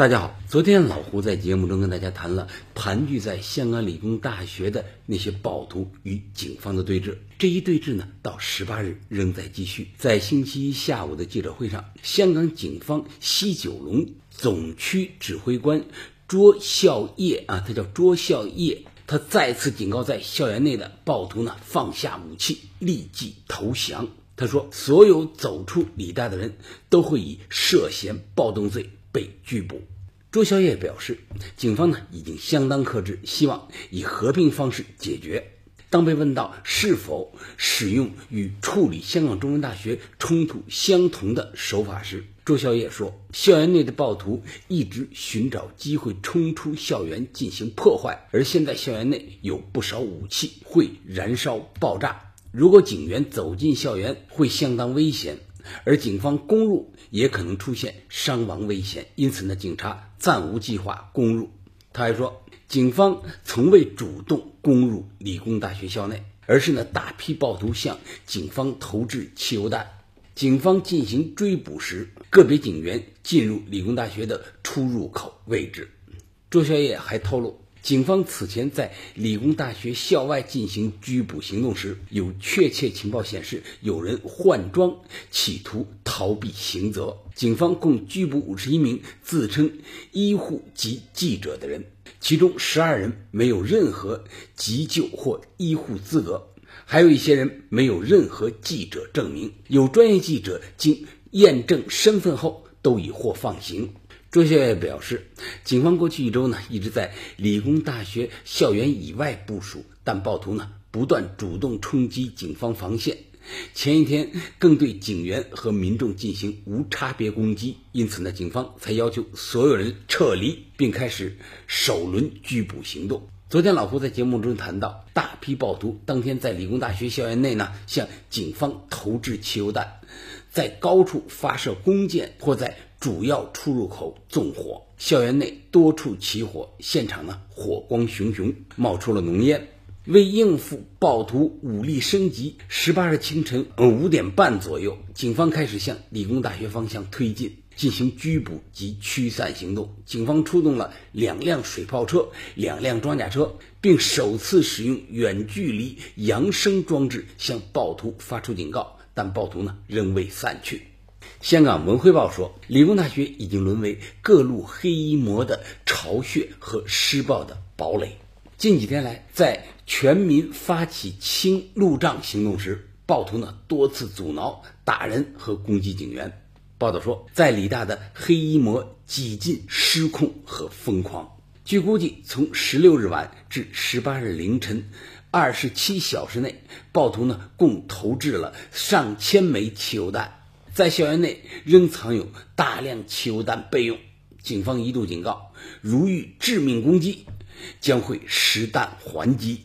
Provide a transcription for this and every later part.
大家好，昨天老胡在节目中跟大家谈了盘踞在香港理工大学的那些暴徒与警方的对峙。这一对峙呢，到十八日仍在继续。在星期一下午的记者会上，香港警方西九龙总区指挥官卓孝业啊，他叫卓孝业，他再次警告在校园内的暴徒呢，放下武器，立即投降。他说，所有走出理大的人都会以涉嫌暴动罪。被拘捕。朱小业表示，警方呢已经相当克制，希望以和平方式解决。当被问到是否使用与处理香港中文大学冲突相同的手法时，朱小业说：“校园内的暴徒一直寻找机会冲出校园进行破坏，而现在校园内有不少武器会燃烧爆炸。如果警员走进校园，会相当危险。”而警方攻入也可能出现伤亡危险，因此呢，警察暂无计划攻入。他还说，警方从未主动攻入理工大学校内，而是呢，大批暴徒向警方投掷汽油弹。警方进行追捕时，个别警员进入理工大学的出入口位置。周小野还透露。警方此前在理工大学校外进行拘捕行动时，有确切情报显示有人换装，企图逃避刑责。警方共拘捕五十一名自称医护及记者的人，其中十二人没有任何急救或医护资格，还有一些人没有任何记者证明。有专业记者经验证身份后，都已获放行。朱校也表示，警方过去一周呢一直在理工大学校园以外部署，但暴徒呢不断主动冲击警方防线。前一天更对警员和民众进行无差别攻击，因此呢，警方才要求所有人撤离，并开始首轮拘捕行动。昨天老胡在节目中谈到，大批暴徒当天在理工大学校园内呢向警方投掷汽油弹，在高处发射弓箭或在。主要出入口纵火，校园内多处起火，现场呢火光熊熊，冒出了浓烟。为应付暴徒武力升级，十八日清晨五点半左右，警方开始向理工大学方向推进，进行拘捕及驱散行动。警方出动了两辆水炮车、两辆装甲车，并首次使用远距离扬声装置向暴徒发出警告，但暴徒呢仍未散去。香港文汇报说，理工大学已经沦为各路黑衣魔的巢穴和施暴的堡垒。近几天来，在全民发起清路障行动时，暴徒呢多次阻挠、打人和攻击警员。报道说，在理大的黑衣魔几近失控和疯狂。据估计，从十六日晚至十八日凌晨二十七小时内，暴徒呢共投掷了上千枚汽油弹。在校园内仍藏有大量汽油弹备用，警方一度警告，如遇致命攻击，将会实弹还击。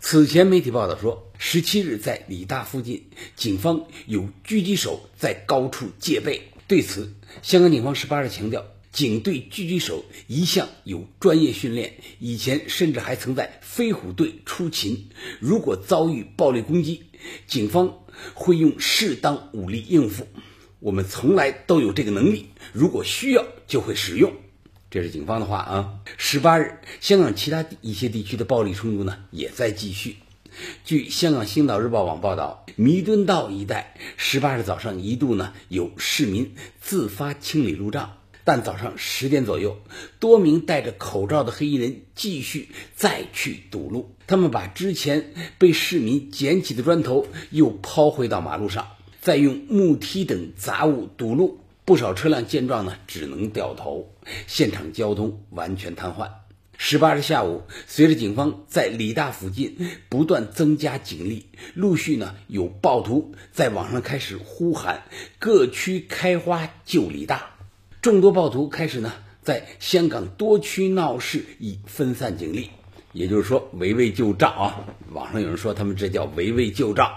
此前媒体报道说，十七日在理大附近，警方有狙击手在高处戒备。对此，香港警方十八日强调，警队狙击手一向有专业训练，以前甚至还曾在飞虎队出勤。如果遭遇暴力攻击，警方。会用适当武力应付，我们从来都有这个能力，如果需要就会使用。这是警方的话啊。十八日，香港其他一些地区的暴力冲突呢也在继续。据香港星岛日报网报道，弥敦道一带十八日早上一度呢有市民自发清理路障。但早上十点左右，多名戴着口罩的黑衣人继续再去堵路。他们把之前被市民捡起的砖头又抛回到马路上，再用木梯等杂物堵路。不少车辆见状呢，只能掉头，现场交通完全瘫痪。十八日下午，随着警方在理大附近不断增加警力，陆续呢有暴徒在网上开始呼喊“各区开花救理大”。众多暴徒开始呢，在香港多区闹事，以分散警力，也就是说围魏救赵啊。网上有人说他们这叫围魏救赵。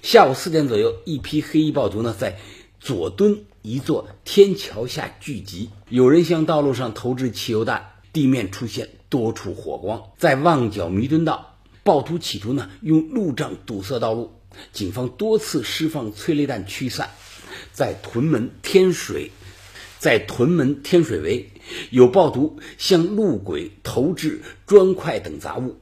下午四点左右，一批黑衣暴徒呢在佐敦一座天桥下聚集，有人向道路上投掷汽油弹，地面出现多处火光。在旺角弥敦道，暴徒企图呢用路障堵塞道路，警方多次释放催泪弹驱散。在屯门天水，在屯门天水围，有暴徒向路轨投掷砖块等杂物。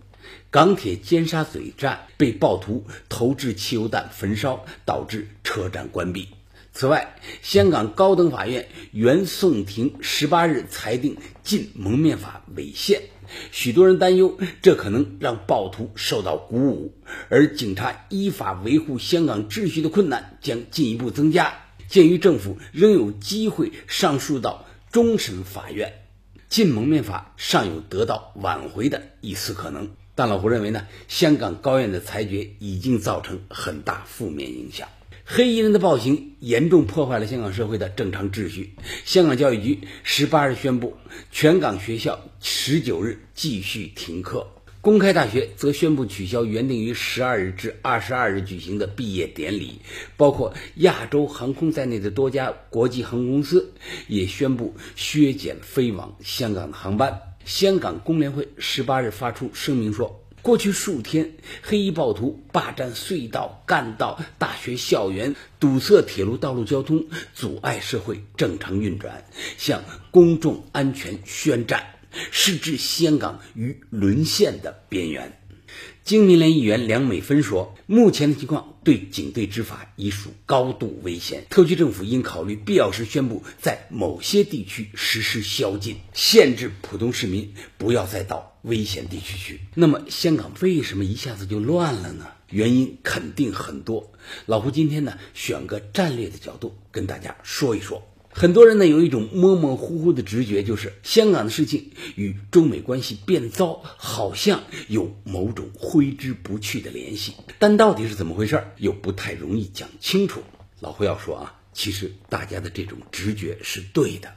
港铁尖沙咀站被暴徒投掷汽油弹焚烧，导致车站关闭。此外，香港高等法院原讼庭十八日裁定禁蒙面法违宪，许多人担忧这可能让暴徒受到鼓舞，而警察依法维护香港秩序的困难将进一步增加。鉴于政府仍有机会上诉到终审法院，禁蒙面法尚有得到挽回的一丝可能。但老胡认为呢，香港高院的裁决已经造成很大负面影响。黑衣人的暴行严重破坏了香港社会的正常秩序。香港教育局十八日宣布，全港学校十九日继续停课，公开大学则宣布取消原定于十二日至二十二日举行的毕业典礼。包括亚洲航空在内的多家国际航空公司也宣布削减飞往香港的航班。香港工联会十八日发出声明说。过去数天，黑衣暴徒霸占隧道、干道、大学校园，堵塞铁路道路交通，阻碍社会正常运转，向公众安全宣战，是置香港于沦陷的边缘。经民联议员梁美芬说：“目前的情况对警队执法已属高度危险，特区政府应考虑必要时宣布在某些地区实施宵禁，限制普通市民不要再到危险地区去。”那么，香港为什么一下子就乱了呢？原因肯定很多。老胡今天呢，选个战略的角度跟大家说一说。很多人呢有一种模模糊糊的直觉，就是香港的事情与中美关系变糟好像有某种挥之不去的联系，但到底是怎么回事又不太容易讲清楚。老胡要说啊，其实大家的这种直觉是对的。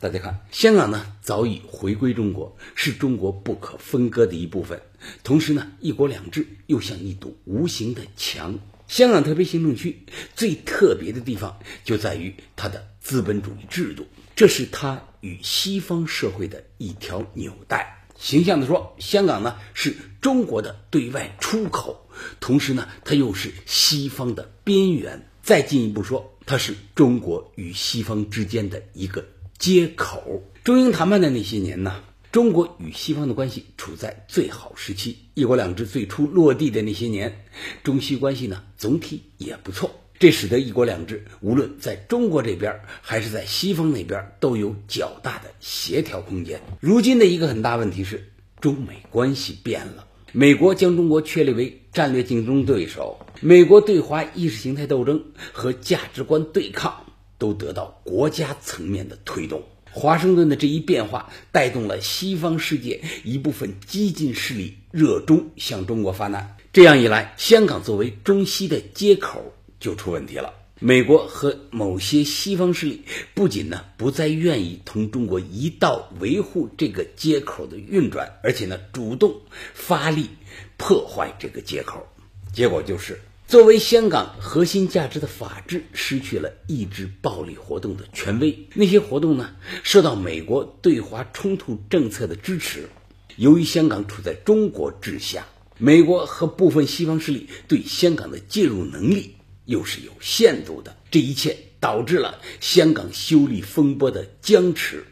大家看，香港呢早已回归中国，是中国不可分割的一部分，同时呢，一国两制又像一堵无形的墙。香港特别行政区最特别的地方就在于它的资本主义制度，这是它与西方社会的一条纽带。形象的说，香港呢是中国的对外出口，同时呢，它又是西方的边缘。再进一步说，它是中国与西方之间的一个接口。中英谈判的那些年呢？中国与西方的关系处在最好时期，一国两制最初落地的那些年，中西关系呢总体也不错，这使得一国两制无论在中国这边还是在西方那边都有较大的协调空间。如今的一个很大问题是，中美关系变了，美国将中国确立为战略竞争对手，美国对华意识形态斗争和价值观对抗都得到国家层面的推动。华盛顿的这一变化，带动了西方世界一部分激进势力热衷向中国发难。这样一来，香港作为中西的接口就出问题了。美国和某些西方势力不仅呢不再愿意同中国一道维护这个接口的运转，而且呢主动发力破坏这个接口。结果就是。作为香港核心价值的法治失去了抑制暴力活动的权威，那些活动呢受到美国对华冲突政策的支持。由于香港处在中国治下，美国和部分西方势力对香港的介入能力又是有限度的，这一切导致了香港修例风波的僵持。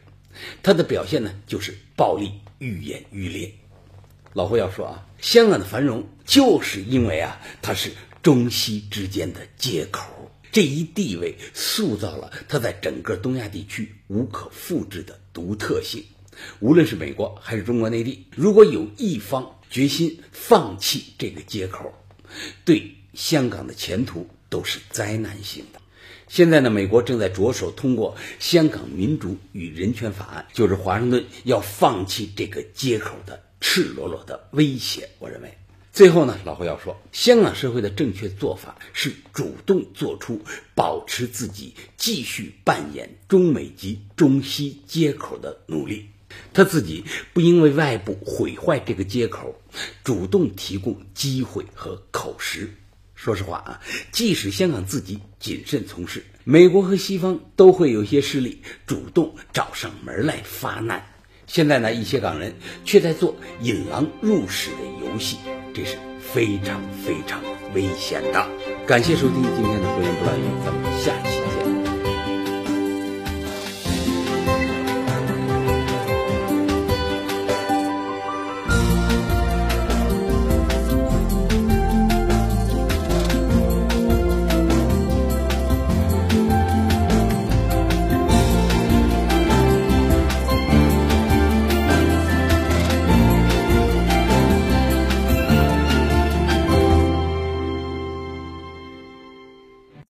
它的表现呢就是暴力愈演愈烈。老胡要说啊，香港的繁荣就是因为啊它是。中西之间的接口，这一地位塑造了它在整个东亚地区无可复制的独特性。无论是美国还是中国内地，如果有一方决心放弃这个接口，对香港的前途都是灾难性的。现在呢，美国正在着手通过《香港民主与人权法案》，就是华盛顿要放弃这个接口的赤裸裸的威胁。我认为。最后呢，老胡要说，香港社会的正确做法是主动做出保持自己继续扮演中美及中西接口的努力。他自己不因为外部毁坏这个接口，主动提供机会和口实。说实话啊，即使香港自己谨慎从事，美国和西方都会有些势力主动找上门来发难。现在呢，一些港人却在做引狼入室的游戏，这是非常非常危险的。感谢收听今天的《胡言不乱语》，咱们下期。